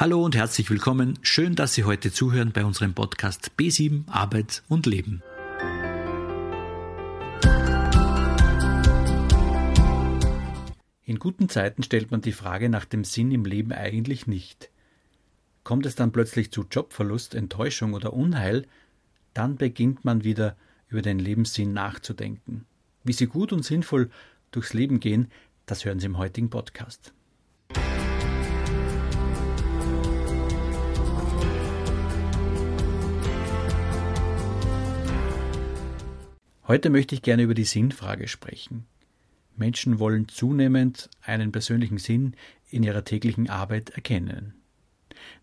Hallo und herzlich willkommen. Schön, dass Sie heute zuhören bei unserem Podcast B7 Arbeit und Leben. In guten Zeiten stellt man die Frage nach dem Sinn im Leben eigentlich nicht. Kommt es dann plötzlich zu Jobverlust, Enttäuschung oder Unheil, dann beginnt man wieder über den Lebenssinn nachzudenken. Wie Sie gut und sinnvoll durchs Leben gehen, das hören Sie im heutigen Podcast. Heute möchte ich gerne über die Sinnfrage sprechen. Menschen wollen zunehmend einen persönlichen Sinn in ihrer täglichen Arbeit erkennen.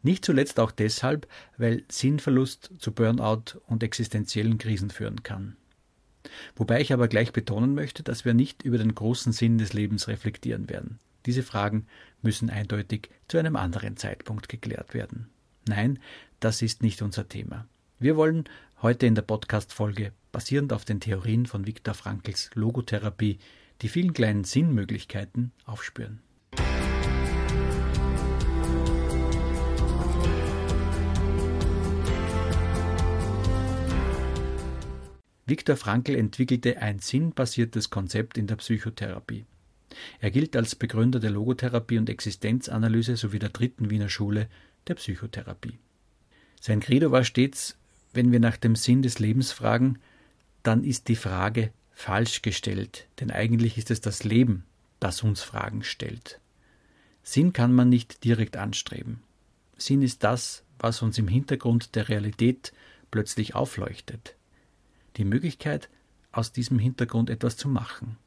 Nicht zuletzt auch deshalb, weil Sinnverlust zu Burnout und existenziellen Krisen führen kann. Wobei ich aber gleich betonen möchte, dass wir nicht über den großen Sinn des Lebens reflektieren werden. Diese Fragen müssen eindeutig zu einem anderen Zeitpunkt geklärt werden. Nein, das ist nicht unser Thema. Wir wollen heute in der Podcast-Folge basierend auf den Theorien von Viktor Frankls Logotherapie die vielen kleinen Sinnmöglichkeiten aufspüren. Viktor Frankl entwickelte ein sinnbasiertes Konzept in der Psychotherapie. Er gilt als Begründer der Logotherapie und Existenzanalyse sowie der dritten Wiener Schule der Psychotherapie. Sein Credo war stets, wenn wir nach dem Sinn des Lebens fragen, dann ist die Frage falsch gestellt, denn eigentlich ist es das Leben, das uns Fragen stellt. Sinn kann man nicht direkt anstreben. Sinn ist das, was uns im Hintergrund der Realität plötzlich aufleuchtet. Die Möglichkeit, aus diesem Hintergrund etwas zu machen,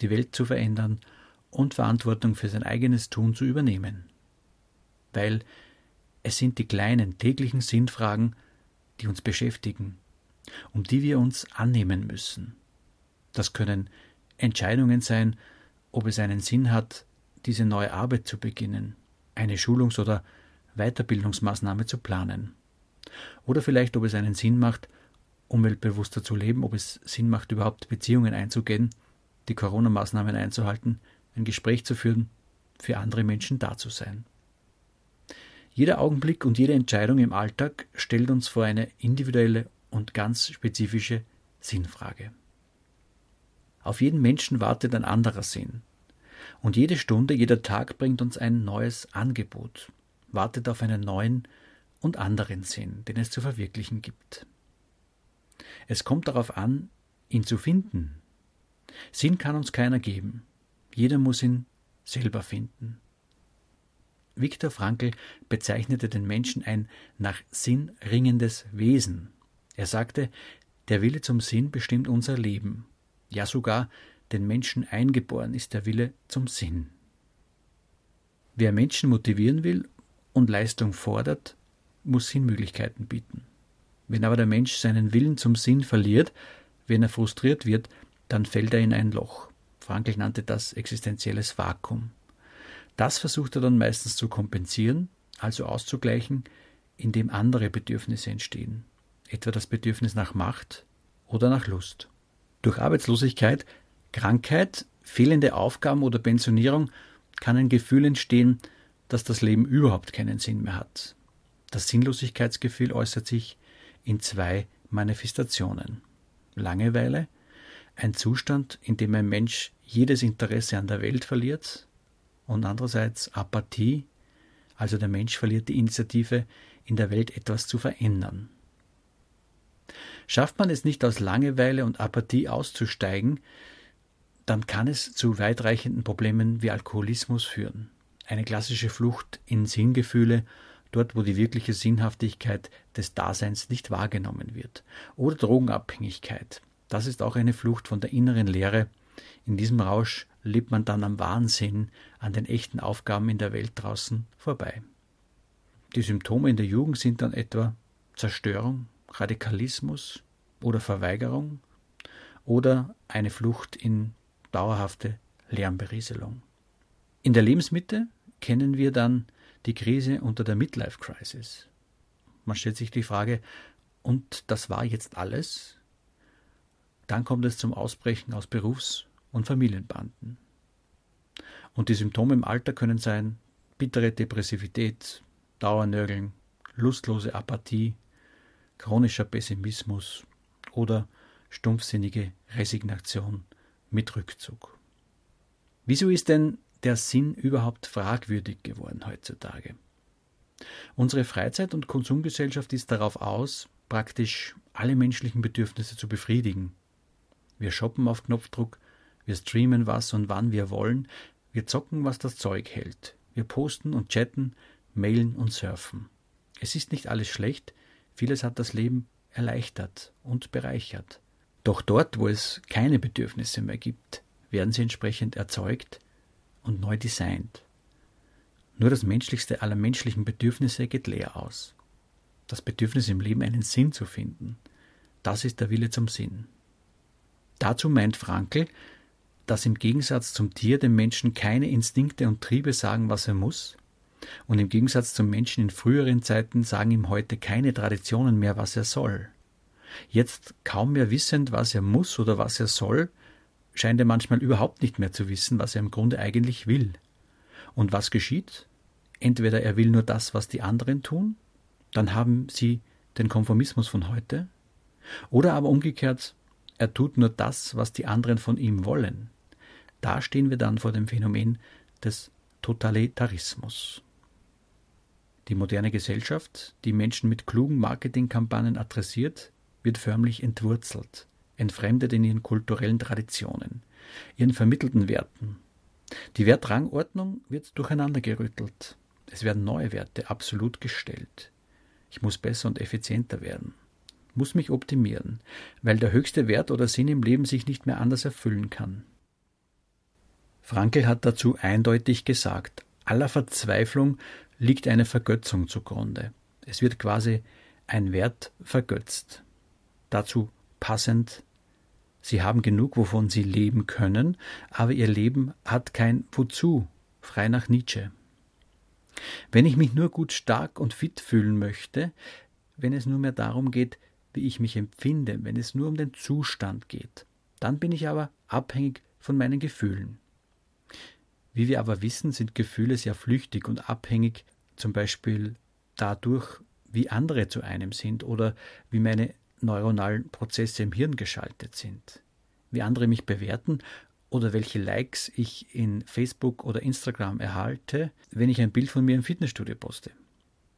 die Welt zu verändern und Verantwortung für sein eigenes Tun zu übernehmen. Weil es sind die kleinen täglichen Sinnfragen, die uns beschäftigen, um die wir uns annehmen müssen. Das können Entscheidungen sein, ob es einen Sinn hat, diese neue Arbeit zu beginnen, eine Schulungs- oder Weiterbildungsmaßnahme zu planen. Oder vielleicht, ob es einen Sinn macht, umweltbewusster zu leben, ob es Sinn macht, überhaupt Beziehungen einzugehen, die Corona-Maßnahmen einzuhalten, ein Gespräch zu führen, für andere Menschen da zu sein. Jeder Augenblick und jede Entscheidung im Alltag stellt uns vor eine individuelle und ganz spezifische Sinnfrage. Auf jeden Menschen wartet ein anderer Sinn. Und jede Stunde, jeder Tag bringt uns ein neues Angebot, wartet auf einen neuen und anderen Sinn, den es zu verwirklichen gibt. Es kommt darauf an, ihn zu finden. Sinn kann uns keiner geben. Jeder muss ihn selber finden. Viktor Frankl bezeichnete den Menschen ein nach Sinn ringendes Wesen. Er sagte, der Wille zum Sinn bestimmt unser Leben. Ja sogar den Menschen eingeboren ist der Wille zum Sinn. Wer Menschen motivieren will und Leistung fordert, muss Sinnmöglichkeiten bieten. Wenn aber der Mensch seinen Willen zum Sinn verliert, wenn er frustriert wird, dann fällt er in ein Loch. Frankl nannte das existenzielles Vakuum. Das versucht er dann meistens zu kompensieren, also auszugleichen, indem andere Bedürfnisse entstehen etwa das Bedürfnis nach Macht oder nach Lust. Durch Arbeitslosigkeit, Krankheit, fehlende Aufgaben oder Pensionierung kann ein Gefühl entstehen, dass das Leben überhaupt keinen Sinn mehr hat. Das Sinnlosigkeitsgefühl äußert sich in zwei Manifestationen. Langeweile, ein Zustand, in dem ein Mensch jedes Interesse an der Welt verliert, und andererseits Apathie, also der Mensch verliert die Initiative, in der Welt etwas zu verändern. Schafft man es nicht aus Langeweile und Apathie auszusteigen, dann kann es zu weitreichenden Problemen wie Alkoholismus führen. Eine klassische Flucht in Sinngefühle, dort wo die wirkliche Sinnhaftigkeit des Daseins nicht wahrgenommen wird. Oder Drogenabhängigkeit. Das ist auch eine Flucht von der inneren Leere. In diesem Rausch lebt man dann am Wahnsinn, an den echten Aufgaben in der Welt draußen vorbei. Die Symptome in der Jugend sind dann etwa Zerstörung, Radikalismus oder Verweigerung oder eine Flucht in dauerhafte Lärmberieselung. In der Lebensmitte kennen wir dann die Krise unter der Midlife Crisis. Man stellt sich die Frage, und das war jetzt alles? Dann kommt es zum Ausbrechen aus Berufs- und Familienbanden. Und die Symptome im Alter können sein bittere Depressivität, Dauernörgeln, lustlose Apathie, chronischer Pessimismus oder stumpfsinnige Resignation mit Rückzug. Wieso ist denn der Sinn überhaupt fragwürdig geworden heutzutage? Unsere Freizeit- und Konsumgesellschaft ist darauf aus, praktisch alle menschlichen Bedürfnisse zu befriedigen. Wir shoppen auf Knopfdruck, wir streamen was und wann wir wollen, wir zocken, was das Zeug hält, wir posten und chatten, mailen und surfen. Es ist nicht alles schlecht, vieles hat das Leben erleichtert und bereichert. Doch dort, wo es keine Bedürfnisse mehr gibt, werden sie entsprechend erzeugt und neu designt. Nur das menschlichste aller menschlichen Bedürfnisse geht leer aus. Das Bedürfnis im Leben einen Sinn zu finden, das ist der Wille zum Sinn. Dazu meint Frankl, dass im Gegensatz zum Tier dem Menschen keine Instinkte und Triebe sagen, was er muss, und im Gegensatz zum Menschen in früheren Zeiten sagen ihm heute keine Traditionen mehr, was er soll. Jetzt kaum mehr wissend, was er muss oder was er soll, scheint er manchmal überhaupt nicht mehr zu wissen, was er im Grunde eigentlich will. Und was geschieht? Entweder er will nur das, was die anderen tun, dann haben sie den Konformismus von heute, oder aber umgekehrt, er tut nur das, was die anderen von ihm wollen. Da stehen wir dann vor dem Phänomen des Totalitarismus. Die moderne Gesellschaft, die Menschen mit klugen Marketingkampagnen adressiert, wird förmlich entwurzelt, entfremdet in ihren kulturellen Traditionen, ihren vermittelten Werten. Die Wertrangordnung wird durcheinandergerüttelt. Es werden neue Werte absolut gestellt. Ich muss besser und effizienter werden, muss mich optimieren, weil der höchste Wert oder Sinn im Leben sich nicht mehr anders erfüllen kann. Frankel hat dazu eindeutig gesagt, aller Verzweiflung liegt eine Vergötzung zugrunde. Es wird quasi ein Wert vergötzt. Dazu passend, sie haben genug, wovon sie leben können, aber ihr Leben hat kein Wozu, frei nach Nietzsche. Wenn ich mich nur gut stark und fit fühlen möchte, wenn es nur mehr darum geht, wie ich mich empfinde, wenn es nur um den Zustand geht, dann bin ich aber abhängig von meinen Gefühlen. Wie wir aber wissen, sind Gefühle sehr flüchtig und abhängig, zum Beispiel dadurch, wie andere zu einem sind oder wie meine neuronalen Prozesse im Hirn geschaltet sind, wie andere mich bewerten oder welche Likes ich in Facebook oder Instagram erhalte, wenn ich ein Bild von mir im Fitnessstudio poste.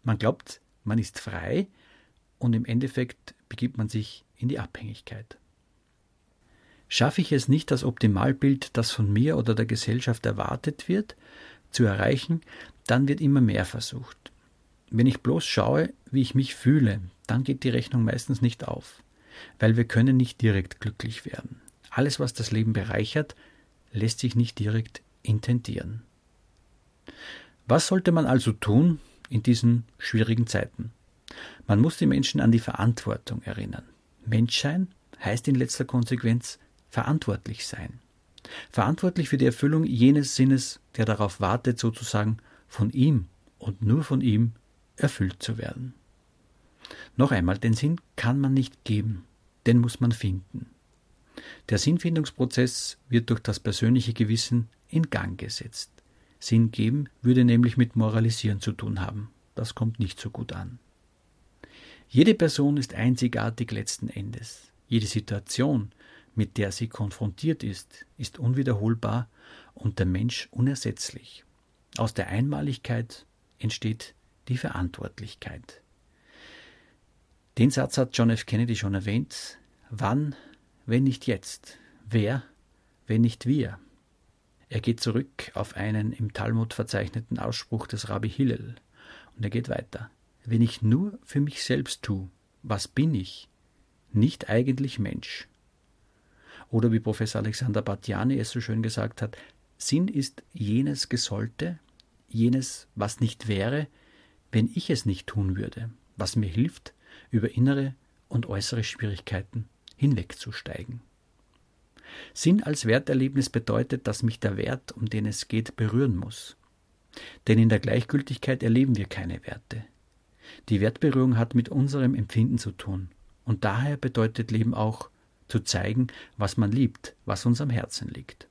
Man glaubt, man ist frei und im Endeffekt begibt man sich in die Abhängigkeit. Schaffe ich es nicht, das Optimalbild, das von mir oder der Gesellschaft erwartet wird, zu erreichen, dann wird immer mehr versucht. Wenn ich bloß schaue, wie ich mich fühle, dann geht die Rechnung meistens nicht auf, weil wir können nicht direkt glücklich werden. Alles, was das Leben bereichert, lässt sich nicht direkt intendieren. Was sollte man also tun in diesen schwierigen Zeiten? Man muss die Menschen an die Verantwortung erinnern. Menschsein heißt in letzter Konsequenz verantwortlich sein. Verantwortlich für die Erfüllung jenes Sinnes, der darauf wartet, sozusagen von ihm und nur von ihm erfüllt zu werden. Noch einmal, den Sinn kann man nicht geben, den muss man finden. Der Sinnfindungsprozess wird durch das persönliche Gewissen in Gang gesetzt. Sinn geben würde nämlich mit Moralisieren zu tun haben. Das kommt nicht so gut an. Jede Person ist einzigartig letzten Endes. Jede Situation, mit der sie konfrontiert ist, ist unwiederholbar und der Mensch unersetzlich. Aus der Einmaligkeit entsteht die Verantwortlichkeit. Den Satz hat John F. Kennedy schon erwähnt. Wann, wenn nicht jetzt? Wer, wenn nicht wir? Er geht zurück auf einen im Talmud verzeichneten Ausspruch des Rabbi Hillel. Und er geht weiter. Wenn ich nur für mich selbst tue, was bin ich? Nicht eigentlich Mensch. Oder wie Professor Alexander Batjani es so schön gesagt hat, Sinn ist jenes Gesollte, jenes, was nicht wäre, wenn ich es nicht tun würde, was mir hilft, über innere und äußere Schwierigkeiten hinwegzusteigen. Sinn als Werterlebnis bedeutet, dass mich der Wert, um den es geht, berühren muss. Denn in der Gleichgültigkeit erleben wir keine Werte. Die Wertberührung hat mit unserem Empfinden zu tun. Und daher bedeutet Leben auch, zu zeigen, was man liebt, was uns am Herzen liegt.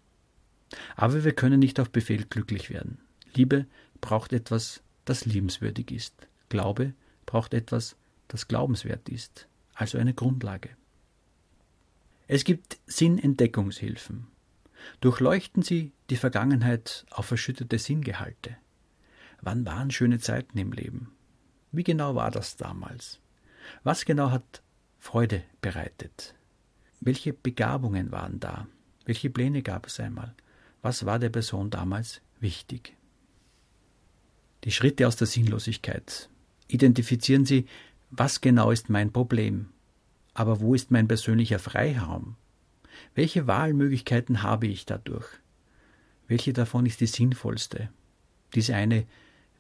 Aber wir können nicht auf Befehl glücklich werden. Liebe braucht etwas das liebenswürdig ist. Glaube braucht etwas, das glaubenswert ist, also eine Grundlage. Es gibt Sinnentdeckungshilfen. Durchleuchten Sie die Vergangenheit auf verschüttete Sinngehalte. Wann waren schöne Zeiten im Leben? Wie genau war das damals? Was genau hat Freude bereitet? Welche Begabungen waren da? Welche Pläne gab es einmal? Was war der Person damals wichtig? Die Schritte aus der Sinnlosigkeit. Identifizieren Sie, was genau ist mein Problem? Aber wo ist mein persönlicher Freiraum? Welche Wahlmöglichkeiten habe ich dadurch? Welche davon ist die sinnvollste? Diese eine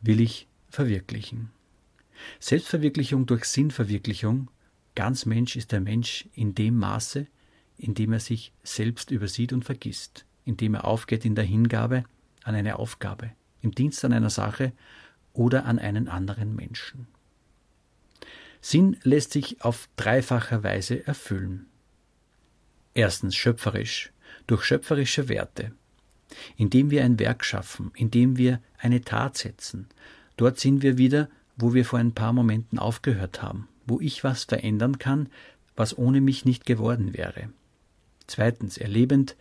will ich verwirklichen. Selbstverwirklichung durch Sinnverwirklichung. Ganz Mensch ist der Mensch in dem Maße, in dem er sich selbst übersieht und vergisst, indem er aufgeht in der Hingabe an eine Aufgabe, im Dienst an einer Sache oder an einen anderen Menschen. Sinn lässt sich auf dreifacher Weise erfüllen. Erstens schöpferisch, durch schöpferische Werte. Indem wir ein Werk schaffen, indem wir eine Tat setzen. Dort sind wir wieder, wo wir vor ein paar Momenten aufgehört haben, wo ich was verändern kann, was ohne mich nicht geworden wäre. Zweitens erlebend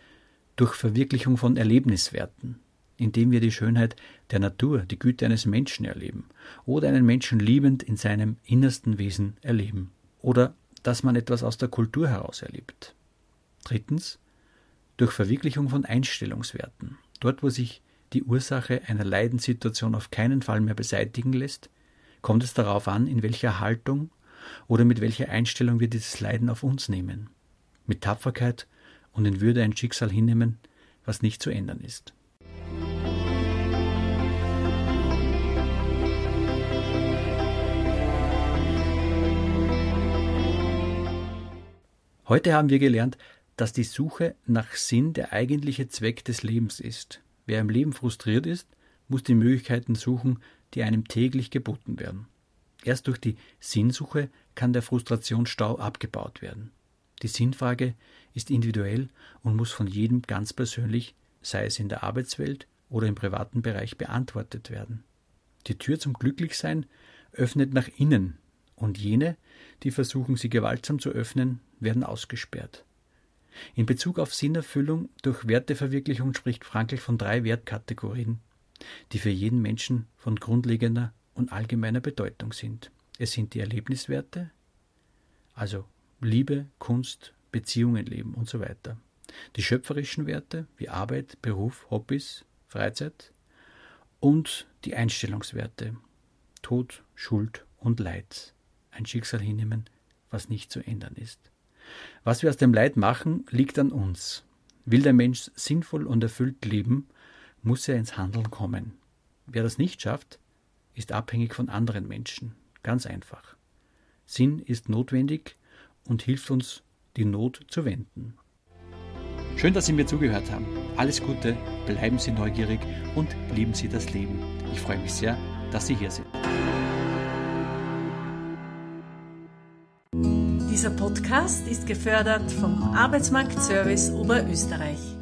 durch Verwirklichung von Erlebniswerten, indem wir die Schönheit der Natur, die Güte eines Menschen erleben oder einen Menschen liebend in seinem innersten Wesen erleben oder dass man etwas aus der Kultur heraus erlebt. Drittens durch Verwirklichung von Einstellungswerten, dort wo sich die Ursache einer Leidenssituation auf keinen Fall mehr beseitigen lässt, kommt es darauf an, in welcher Haltung oder mit welcher Einstellung wir dieses Leiden auf uns nehmen, mit Tapferkeit und in Würde ein Schicksal hinnehmen, was nicht zu ändern ist. Heute haben wir gelernt, dass die Suche nach Sinn der eigentliche Zweck des Lebens ist. Wer im Leben frustriert ist, muss die Möglichkeiten suchen, die einem täglich geboten werden. Erst durch die Sinnsuche kann der Frustrationsstau abgebaut werden. Die Sinnfrage ist individuell und muss von jedem ganz persönlich, sei es in der Arbeitswelt oder im privaten Bereich, beantwortet werden. Die Tür zum Glücklichsein öffnet nach innen, und jene, die versuchen, sie gewaltsam zu öffnen, werden ausgesperrt. In Bezug auf Sinnerfüllung durch Werteverwirklichung spricht Frankl von drei Wertkategorien, die für jeden Menschen von grundlegender und allgemeiner Bedeutung sind. Es sind die Erlebniswerte, also Liebe, Kunst, Beziehungen leben und so weiter. Die schöpferischen Werte wie Arbeit, Beruf, Hobbys, Freizeit und die Einstellungswerte Tod, Schuld und Leid. Ein Schicksal hinnehmen, was nicht zu ändern ist. Was wir aus dem Leid machen, liegt an uns. Will der Mensch sinnvoll und erfüllt leben, muss er ins Handeln kommen. Wer das nicht schafft, ist abhängig von anderen Menschen. Ganz einfach. Sinn ist notwendig und hilft uns, die Not zu wenden. Schön, dass Sie mir zugehört haben. Alles Gute, bleiben Sie neugierig und lieben Sie das Leben. Ich freue mich sehr, dass Sie hier sind. Dieser Podcast ist gefördert vom Arbeitsmarktservice Oberösterreich.